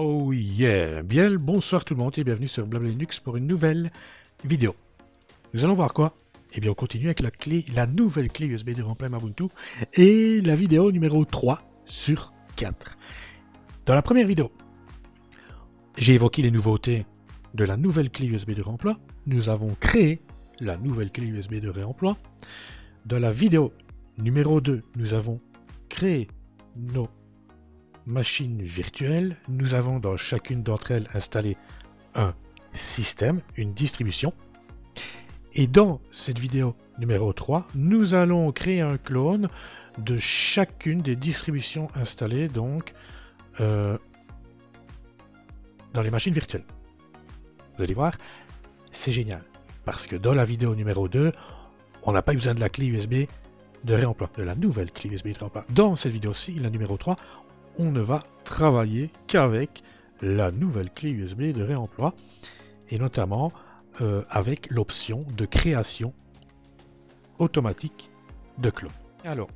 Oh yeah Bien bonsoir tout le monde et bienvenue sur Blabla Linux pour une nouvelle vidéo. Nous allons voir quoi? Eh bien on continue avec la clé, la nouvelle clé USB de remplacement Ubuntu et la vidéo numéro 3 sur 4. Dans la première vidéo, j'ai évoqué les nouveautés de la nouvelle clé USB de réemploi. Nous avons créé la nouvelle clé USB de réemploi. Dans la vidéo numéro 2, nous avons créé nos machines virtuelles. Nous avons dans chacune d'entre elles installé un système, une distribution. Et dans cette vidéo numéro 3, nous allons créer un clone de chacune des distributions installées donc euh, dans les machines virtuelles. Vous allez voir, c'est génial. Parce que dans la vidéo numéro 2, on n'a pas besoin de la clé USB de réemploi, de la nouvelle clé USB de réemploi. Dans cette vidéo-ci, la numéro 3, on ne va travailler qu'avec la nouvelle clé USB de réemploi et notamment euh, avec l'option de création automatique de clone. Alors,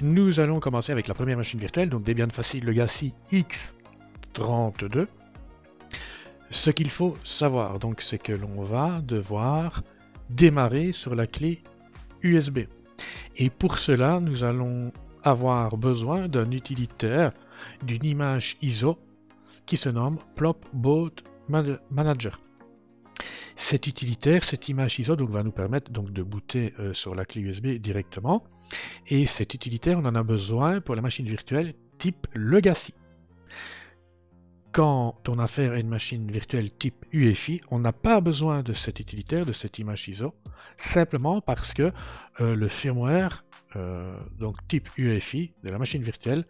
nous allons commencer avec la première machine virtuelle, donc Debian Facile Legacy X32. Ce qu'il faut savoir, donc, c'est que l'on va devoir démarrer sur la clé USB. Et pour cela, nous allons avoir besoin d'un utilitaire, d'une image ISO qui se nomme Plop Boot Manager. Cet utilitaire, cette image ISO, donc, va nous permettre donc, de booter euh, sur la clé USB directement. Et cet utilitaire, on en a besoin pour la machine virtuelle type Legacy. Quand on a affaire à une machine virtuelle type UEFI, on n'a pas besoin de cet utilitaire, de cette image ISO, simplement parce que euh, le firmware, euh, donc type UEFI, de la machine virtuelle,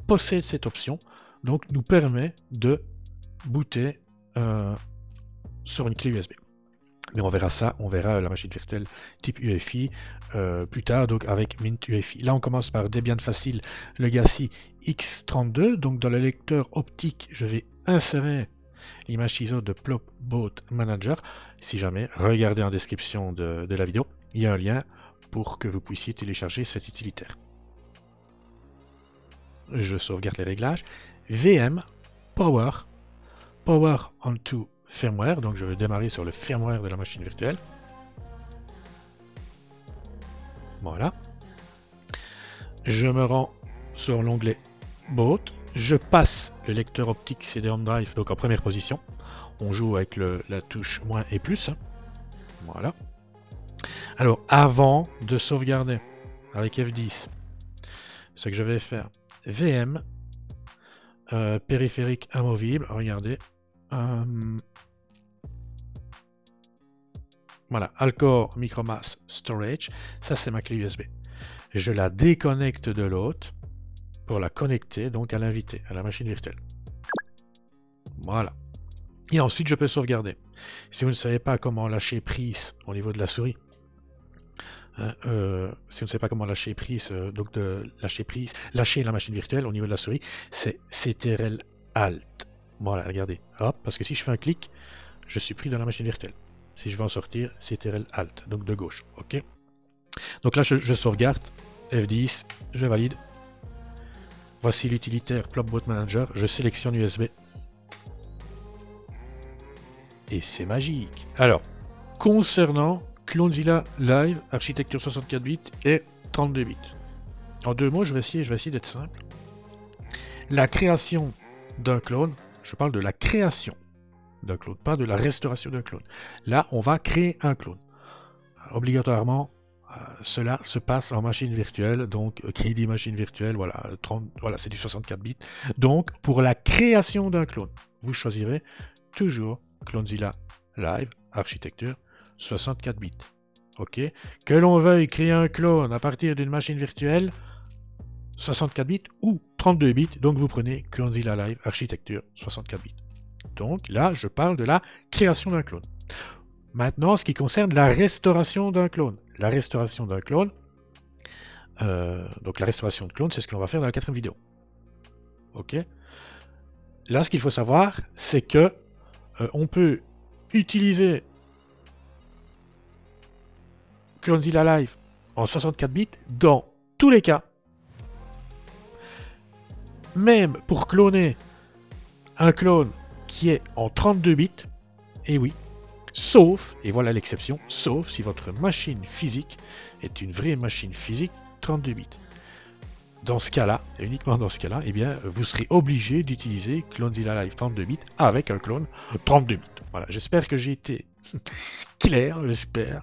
possède cette option, donc nous permet de booter sur une clé USB. Mais on verra ça, on verra la machine virtuelle type UEFI euh, plus tard, donc avec Mint UEFI. Là, on commence par Debian Facile Legacy X32. Donc, dans le lecteur optique, je vais insérer l'image ISO de Plopboat Manager. Si jamais, regardez en description de, de la vidéo, il y a un lien pour que vous puissiez télécharger cet utilitaire. Je sauvegarde les réglages. VM, Power, Power onto firmware. Donc je vais démarrer sur le firmware de la machine virtuelle. Voilà. Je me rends sur l'onglet Boot. Je passe le lecteur optique CD-ROM Drive donc en première position. On joue avec la touche moins et plus. Voilà. Alors, avant de sauvegarder avec F10, ce que je vais faire, VM, euh, périphérique amovible, regardez, euh, voilà, Alcor Micromass Storage, ça c'est ma clé USB. Je la déconnecte de l'autre pour la connecter donc à l'invité, à la machine virtuelle. Voilà. Et ensuite, je peux sauvegarder. Si vous ne savez pas comment lâcher prise au niveau de la souris, hein, euh, si vous ne savez pas comment lâcher prise, euh, donc de lâcher prise, lâcher la machine virtuelle au niveau de la souris, c'est CTRL Alt. Voilà, regardez. Parce que si je fais un clic, je suis pris dans la machine virtuelle. Si je veux en sortir, c'est TRL Alt, donc de gauche. OK Donc là, je, sauvegarde. F10, je valide. Voici l'utilitaire Plopboot Manager. Je sélectionne USB. Et c'est magique. Alors, concernant Clonezilla Live, architecture 64 bits et 32 bits. En deux mots, je vais essayer, essayer d'être simple. La création d'un clone, je parle de la création d'un clone, pas de la restauration d'un clone. Là, on va créer un clone. Obligatoirement, euh, cela se passe en machine virtuelle, donc euh, créer des machines virtuelles, voilà, 30, voilà c'est du 64 bits. Donc, pour la création d'un clone, vous choisirez toujours Clonezilla Live Architecture 64 bits. Ok Que l'on veuille créer un clone à partir d'une machine virtuelle, 64 bits ou 32 bits, donc vous prenez Clonezilla Live Architecture 64 bits. Donc là, je parle de la création d'un clone. Maintenant, ce qui concerne la restauration d'un clone. La restauration d'un clone, euh, donc la restauration de clone, c'est ce qu'on va faire dans la quatrième vidéo. Ok Là, ce qu'il faut savoir, c'est que euh, on peut utiliser CloneZilla Live en 64 bits dans tous les cas. Même pour cloner un clone qui est en 32 bits, et oui, sauf, et voilà l'exception, sauf si votre machine physique est une vraie machine physique 32 bits. Dans ce cas-là, uniquement dans ce cas-là, eh bien, vous serez obligé d'utiliser CloneZilla Live 32 bits avec un clone 32 bits. Voilà, j'espère que j'ai été clair, j'espère.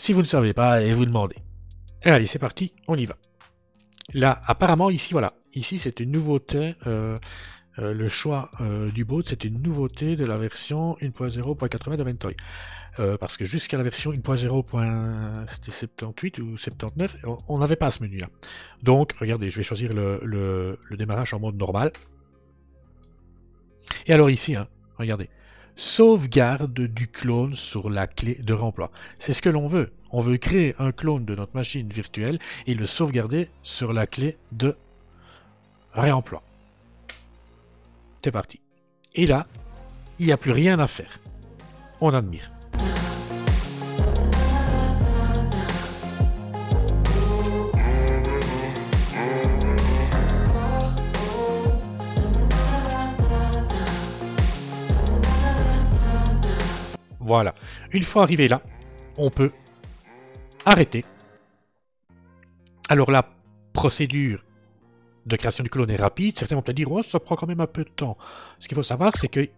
Si vous ne savez pas, et vous demandez. allez, c'est parti, on y va. Là, apparemment, ici, voilà. Ici, c'est une nouveauté. Euh, euh, le choix euh, du boot, c'est une nouveauté de la version 1.0.80 de Ventoy. parce que jusqu'à la version 1.0.78 ou 79, on n'avait pas ce menu-là. Donc, regardez, je vais choisir le, démarrage en mode normal. Et alors ici, hein, regardez, sauvegarde du clone sur la clé de remploi. C'est ce que l'on veut. On veut créer un clone de notre machine virtuelle et le sauvegarder sur la clé de réemploi. C'est parti. Et là, il n'y a plus rien à faire. On admire. Voilà. Une fois arrivé là, on peut arrêter. Alors la procédure de création du clone est rapide. Certains vont peut-être dire, oh, ça prend quand même un peu de temps. Ce qu'il faut savoir, c'est que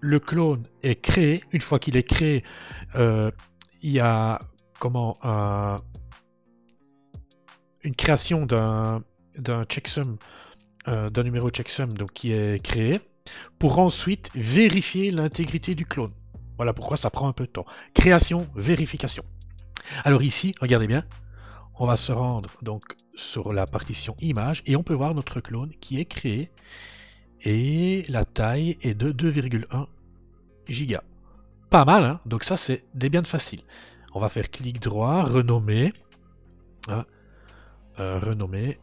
le clone est créé. Une fois qu'il est créé, euh, il y a une création d'un d'un checksum, euh, d'un numéro checksum donc qui est créé, pour ensuite vérifier l'intégrité du clone. Voilà pourquoi ça prend un peu de temps. Création, vérification. Alors ici, regardez bien, on va se rendre donc sur la partition image et on peut voir notre clone qui est créé et la taille est de 2,1 giga. Pas mal, hein donc ça c'est des biens faciles. On va faire clic droit, renommer, hein, euh, renommer,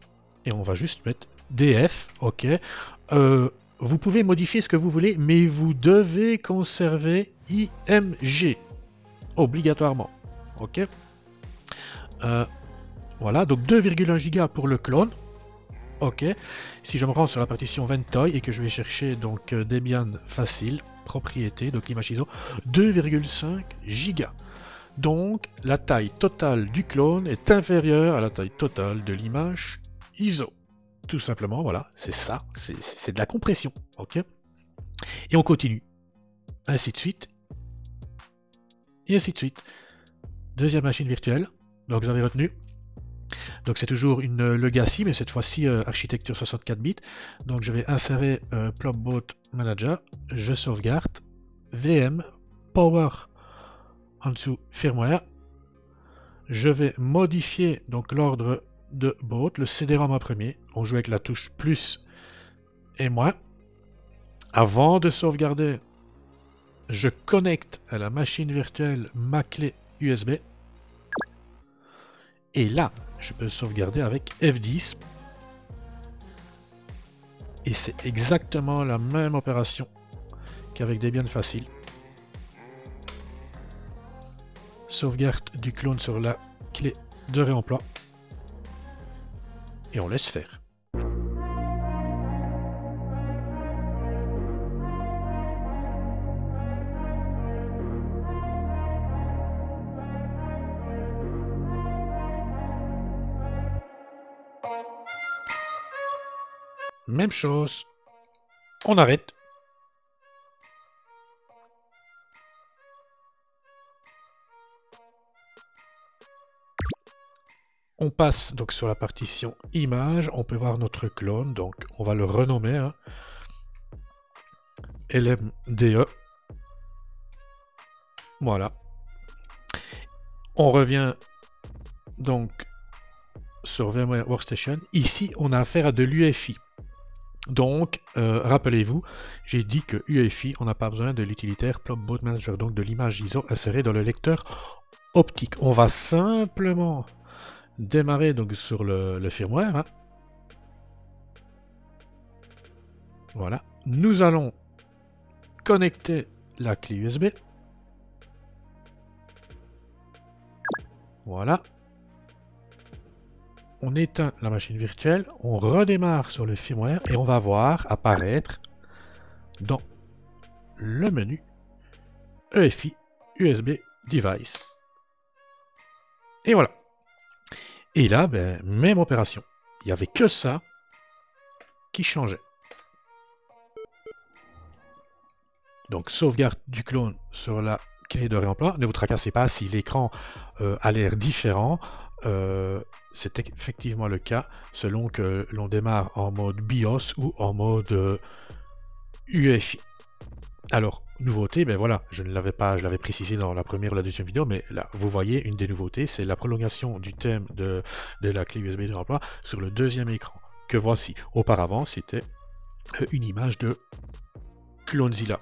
et on va juste mettre DF, ok. Euh, vous pouvez modifier ce que vous voulez, mais vous devez conserver IMG, obligatoirement, ok. Euh, voilà, donc 2,1 Go pour le clone. Ok. Si je me rends sur la partition Ventoy et que je vais chercher donc euh, Debian facile, propriété, donc l'image ISO, 2,5 Go. Donc la taille totale du clone est inférieure à la taille totale de l'image ISO. Tout simplement, voilà, c'est ça, c'est de la compression. Ok? Et on continue. Ainsi de suite. Et ainsi de suite. Deuxième machine virtuelle. Donc avez retenu donc c'est toujours une legacy, mais cette fois-ci euh, architecture 64 bits. Donc je vais insérer euh, Manager, je sauvegarde, VM, Power, en dessous firmware. Je vais modifier donc l'ordre de boot, le CD-ROM premier. On joue avec la touche plus et moins. Avant de sauvegarder, je connecte à la machine virtuelle ma clé USB. Et là, je peux sauvegarder avec F10. Et c'est exactement la même opération qu'avec Debian Facile. Sauvegarde du clone sur la clé de réemploi. Et on laisse faire. Même chose. On arrête. On passe donc sur la partition image, on peut voir notre clone, donc on va le renommer hein. LMDE. Voilà. On revient donc sur VMware Workstation. Ici, on a affaire à de l'UFI. Donc, euh, rappelez-vous, j'ai dit que UEFI, on n'a pas besoin de l'utilitaire Plumboat Manager, donc de l'image ISO insérée dans le lecteur optique. On va simplement démarrer donc sur le, firmware. Hein. Voilà. Nous allons connecter la clé USB. Voilà on éteint la machine virtuelle, on redémarre sur le firmware et on va voir apparaître dans le menu EFI USB Device. Et voilà. Et là, ben, même opération. Il n'y avait que ça qui changeait. Donc sauvegarde du clone sur la clé de réemploi. Ne vous tracassez pas si l'écran euh, a l'air différent. Euh, c'est effectivement le cas selon que l'on démarre en mode BIOS ou en mode UEFI. Alors, nouveauté, ben voilà, je ne l'avais pas, je l'avais précisé dans la première ou la deuxième vidéo, mais là, vous voyez, une des nouveautés, c'est la prolongation du thème de, la clé USB de réemploi sur le deuxième écran, que voici. Auparavant, c'était euh, une image de Clonezilla.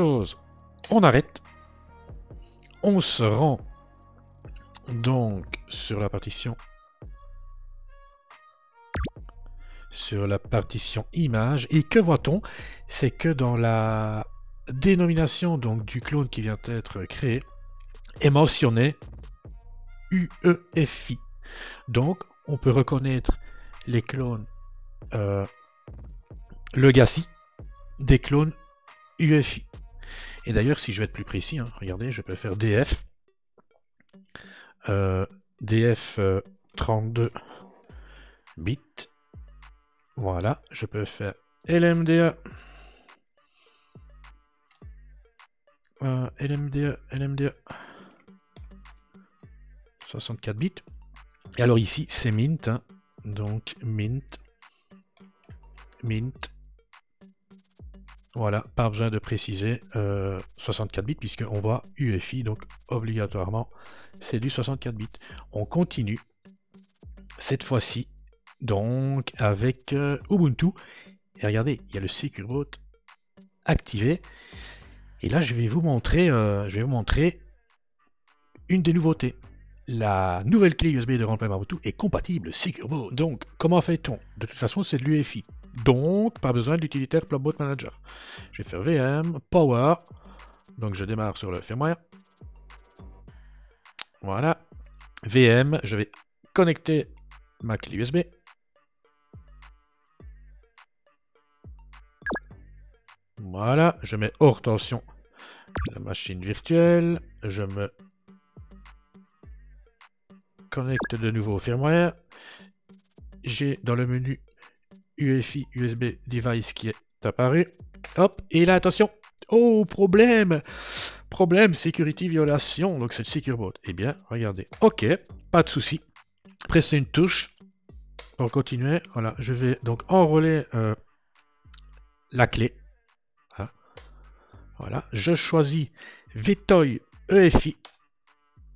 On arrête. On se rend donc sur la partition sur la partition image et que voit-on? C'est que dans la dénomination donc du clone qui vient d'être créé est mentionné UEFI. Donc on peut reconnaître les clones euh, Legacy des clones UFI. Et d'ailleurs, si je vais être plus précis, hein, regardez, je peux faire DF, DF 32 euh, bits. Voilà, je peux faire LMDA. LMDA, LMDA. 64 bits. Et alors ici, c'est Mint. Hein. donc Mint. Mint. Voilà, pas besoin de préciser 64 euh, bits puisqu'on voit UFI, donc obligatoirement c'est du 64 bits. On continue cette fois-ci donc avec euh, Ubuntu. Et regardez, il y a le Secure Boot activé. Et là, je vais vous montrer, euh, je vais vous montrer une des nouveautés. La nouvelle clé USB de remplacement Ubuntu est compatible Secure Boot. Donc, comment fait-on? De toute façon, c'est de l'UFI. Donc, pas besoin d'utilitaire Plotboot Manager. Je vais faire VM, Power. Donc, je démarre sur le firmware. Voilà. VM, je vais connecter ma clé USB. Voilà, je mets hors tension la machine virtuelle. Je me connecte de nouveau au firmware. J'ai dans le menu UFI USB device qui est apparu. Hop, et là, attention. Oh, problème Problème, security violation. Donc c'est le secure boot. Eh bien, regardez. Ok, pas de souci. Pressez une touche pour continuer. Voilà, je vais donc enrôler euh, la clé. Hein. Voilà, je choisis VTOY EFI.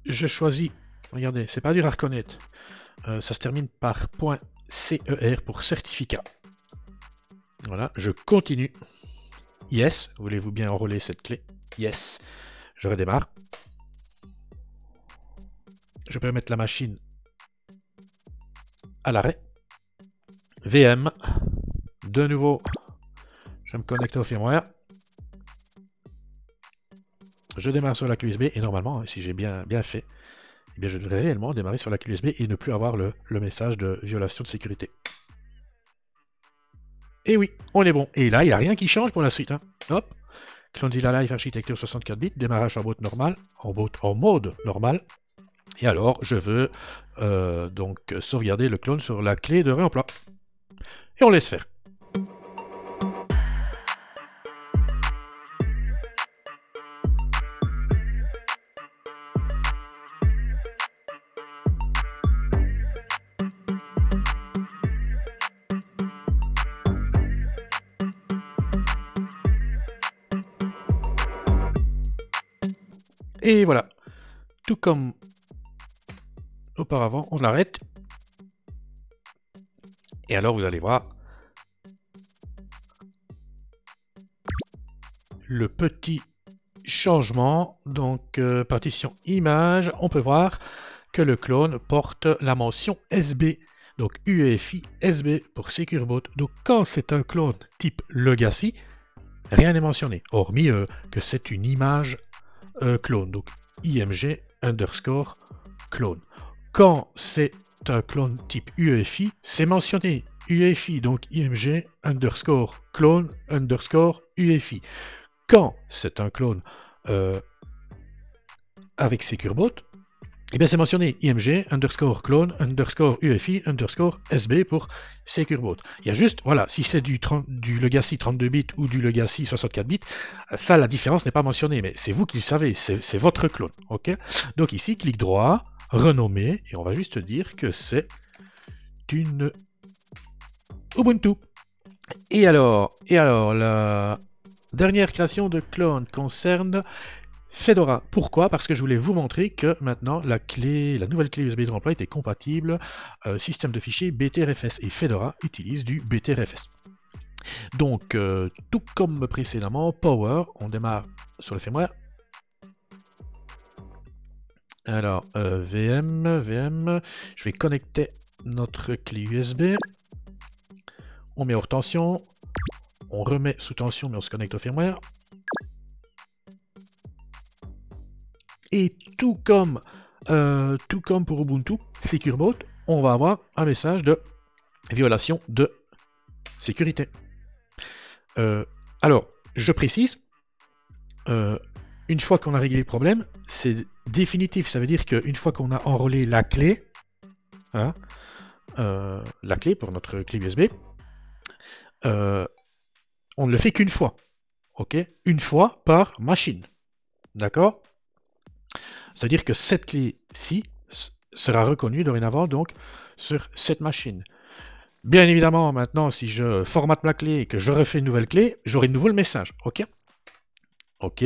Je choisis, regardez, c'est pas dur à reconnaître. Euh, ça se termine par CER pour certificat. Voilà, je continue. Yes, voulez-vous bien enrôler cette clé? Yes, je redémarre. Je peux mettre la machine à l'arrêt. VM, de nouveau, je me connecte au firmware. Je démarre sur la clé USB et normalement, si j'ai bien, bien fait, eh bien, je devrais réellement démarrer sur la clé USB et ne plus avoir le, message de violation de sécurité. Et oui, on est bon. Et là, il n'y a rien qui change pour la suite. Hein. Hop, la Live Architecture 64 bits, démarrage en mode normal, en en mode normal. Et alors, je veux euh, donc sauvegarder le clone sur la clé de réemploi. Et on laisse faire. Et voilà. Tout comme auparavant, on arrête. Et alors, vous allez voir le petit changement. Donc, euh, partition image, on peut voir que le clone porte la mention SB Donc UEFI SB pour SecureBot. Donc quand c'est un clone type Legacy, rien n'est mentionné, hormis euh, que c'est une image euh, clone. Donc IMG underscore clone. Quand c'est un clone type UEFI, c'est mentionné UEFI, donc IMG underscore clone underscore UEFI. Quand c'est un clone euh, avec SecureBot, eh bien c'est mentionné IMG underscore clone underscore UEFI underscore SB pour SecureBot. Il y a juste, voilà, si c'est du, du Legacy 32 bits ou du Legacy 64 bits, ça la différence n'est pas mentionnée, mais c'est vous qui le savez, c'est votre clone. Donc ici, clic droit, renommer, et on va juste dire que c'est une Ubuntu. Et alors, et alors, la dernière création de clone concerne Fedora. Pourquoi? Parce que je voulais vous montrer que maintenant la nouvelle clé USB de remploi était compatible euh, système de fichiers BTRFS et Fedora utilise du BTRFS. Donc, euh, tout comme précédemment, Power, on démarre sur le firmware. Alors, euh, VM, VM, je vais connecter notre clé USB. On met hors tension. On remet sous tension, mais on se connecte au firmware. Et tout comme, euh, tout comme pour Ubuntu, SecureBot, on va avoir un message de violation de sécurité. Euh, alors, je précise, euh, une fois qu'on a réglé le problème, c'est définitif. Ça veut dire qu'une fois qu'on a enrôlé la clé, hein, la clé pour notre clé USB, on ne le fait qu'une fois. Une fois par machine. D'accord? C'est-à-dire que cette clé-ci sera reconnue dorénavant donc sur cette machine. Bien évidemment, maintenant, si je formate ma clé et que je refais une nouvelle clé, j'aurai de nouveau le message. OK? OK.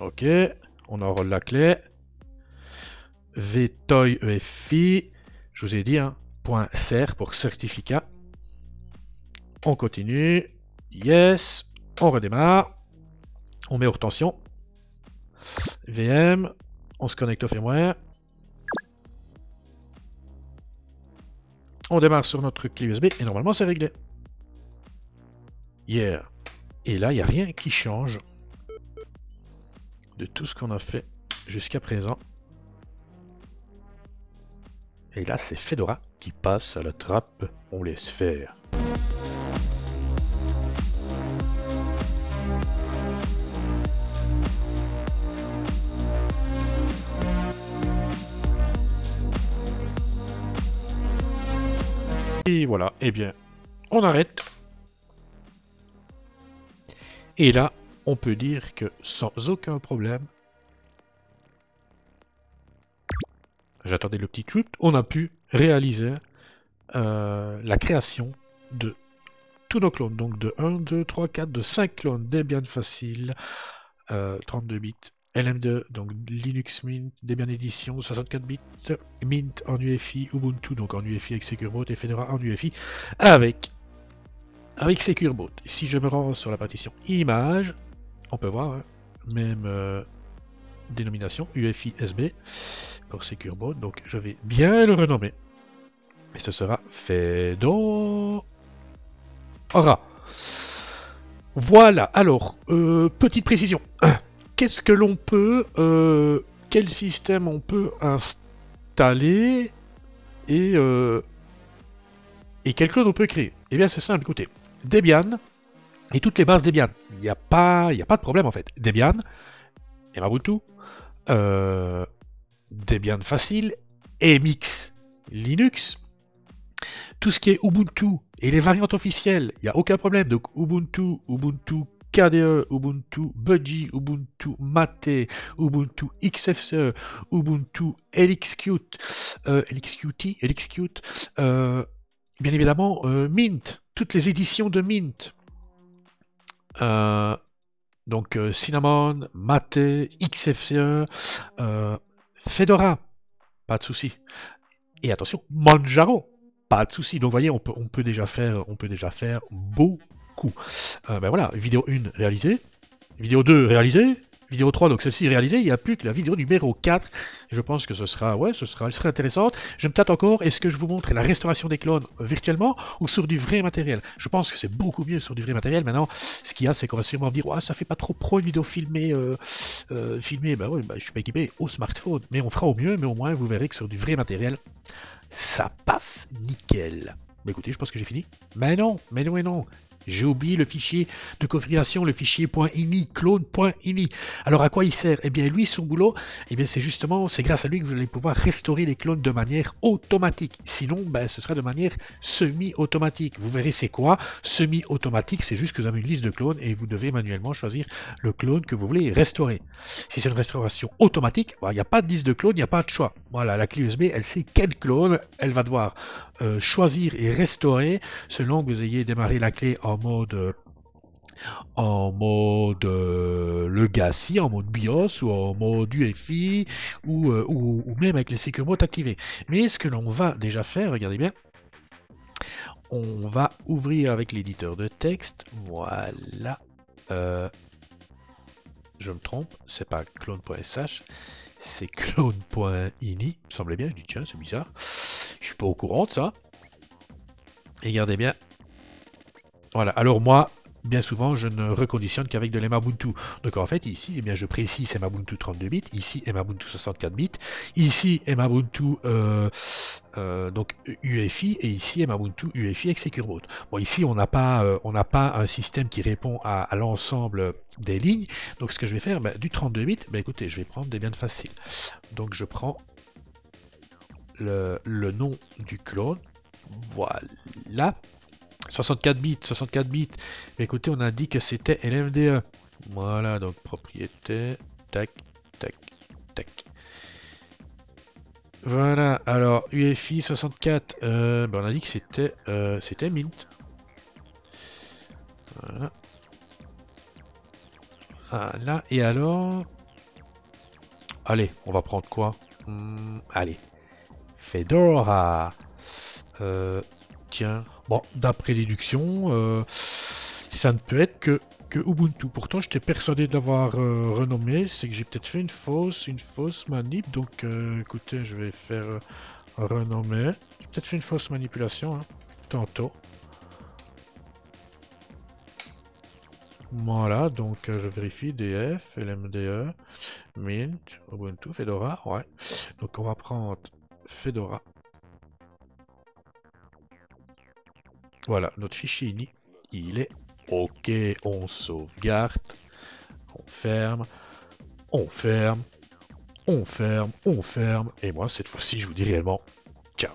OK. On enrôle la clé. VTOI EFI. Je vous ai dit, hein, .cert pour certificat. On continue. Yes. On redémarre. On met hors tension. VM. On se connecte au firmware. On démarre sur notre clé USB et normalement c'est réglé. Yeah. Et là, il n'y a rien qui change de tout ce qu'on a fait jusqu'à présent. Et là, c'est Fedora qui passe à la trappe. On laisse faire. Et voilà, eh bien, on arrête. Et là, on peut dire que sans aucun problème, j'attendais le petit truc, on a pu réaliser euh, la création de tous nos clones. Donc de 1, 2, 3, 4, de 5 clones Debian facile, 32 euh, bits, LM2, donc Linux Mint, Debian Edition, 64 bits, Mint en UEFI, Ubuntu, donc en UEFI avec SecureBoot et Fedora en UEFI avec, avec SecureBoot. Si je me rends sur la partition Images, on peut voir, hein, même euh, dénomination, UEFI SB pour SecureBoot, donc je vais bien le renommer. Et ce sera Fedora. Voilà, alors, euh, petite précision qu'est-ce que l'on peut, euh, quel système on peut installer et, euh, et quel clone on peut créer? Eh bien, c'est simple, écoutez. Debian et toutes les bases Debian. Il n'y a, pas, a pas de problème en fait. Debian, Ubuntu, euh, Debian facile, MX, Linux, tout ce qui est Ubuntu et les variantes officielles, il n'y a aucun problème. Donc Ubuntu, Ubuntu KDE, Ubuntu Budgie, Ubuntu Mate, Ubuntu XFCE, Ubuntu LXQt, euh, LXQt, euh, bien évidemment euh, Mint, toutes les éditions de Mint. donc Cinnamon, Mate, XFCE, Fedora, pas de souci. Et attention, Manjaro, pas de souci. Donc vous voyez, on peut, on peut déjà faire, on peut déjà faire beaucoup euh, ben voilà, vidéo 1 réalisée, vidéo 2 réalisée, vidéo 3, donc celle-ci réalisée, il n'y a plus que la vidéo numéro 4. Je pense que ce sera, ouais, ce sera, elle sera intéressante. Je me tâte encore, est-ce que je vous montre la restauration des clones virtuellement ou sur du vrai matériel? Je pense que c'est beaucoup mieux sur du vrai matériel. Maintenant, ce qu'il y a, c'est qu'on va sûrement me dire, ouais, ça fait pas trop pro une vidéo filmée, euh, euh, filmée, bah ouais, bah, je suis pas équipé au smartphone, mais on fera au mieux, mais au moins vous verrez que sur du vrai matériel, ça passe nickel. Bah écoutez, je pense que j'ai fini. Mais non, mais non, mais non. J'ai oublié le fichier de configuration, le fichier .ini, clone.ini. Alors à quoi il sert? Eh bien lui, son boulot, eh bien c'est justement, c'est grâce à lui que vous allez pouvoir restaurer les clones de manière automatique. Sinon, ben, ce sera de manière semi-automatique. Vous verrez c'est quoi? Semi-automatique, c'est juste que vous avez une liste de clones et vous devez manuellement choisir le clone que vous voulez restaurer. Si c'est une restauration automatique, il n'y a pas de liste de clones, il n'y a pas de choix. Voilà, la clé USB, elle sait quel clone elle va devoir euh, choisir et restaurer selon que vous ayez démarré la clé en mode en mode euh, legacy, en mode BIOS ou en mode euh, ou, même avec les Secure Mode activés. Mais ce que l'on va déjà faire, regardez bien, on va ouvrir avec l'éditeur de texte. Voilà. je me trompe, c'est pas clone.sh, c'est clone.ini. Me semblait bien, je dis tiens, c'est bizarre. Je suis pas au courant de ça. Et regardez bien. Voilà, alors moi, bien souvent, je ne reconditionne qu'avec de l'Emabuntu. Donc en fait, ici, eh bien, je précise Emabuntu 32 bits, ici Emabuntu 64 bits, ici Emabuntu euh, euh, donc UEFI et ici Emabuntu UEFI avec Boot. Bon, ici, on n'a pas, euh, on n'a pas un système qui répond à, l'ensemble des lignes. Donc ce que je vais faire, ben, du 32 bits, ben, écoutez, je vais prendre des biens faciles. Donc je prends le, le nom du clone, voilà. 64 bits, 64 bits. Écoutez, on a dit que c'était LMDE. Voilà, donc propriété. Tac, tac, tac. Voilà, alors UFI 64, euh, ben, on a dit que c'était euh, Mint. Voilà. Voilà, et alors... Allez, on va prendre quoi? Hmm, Allez. Fedora. Euh, tiens, bon, d'après déduction, euh, ça ne peut être que, Ubuntu. Pourtant, j'étais persuadé d'avoir euh, renommé. C'est que j'ai peut-être fait une fausse, une fausse manip. Donc, écoutez, je vais faire renommer. J'ai peut-être fait une fausse manipulation, hein, tantôt. Voilà, donc je vérifie DF, LMDE, Mint, Ubuntu, Fedora, ouais. Donc on va prendre Fedora. Voilà, notre fichier il est OK. On sauvegarde, on ferme, on ferme, on ferme, on ferme. Et moi, cette fois-ci, je vous dis réellement, ciao.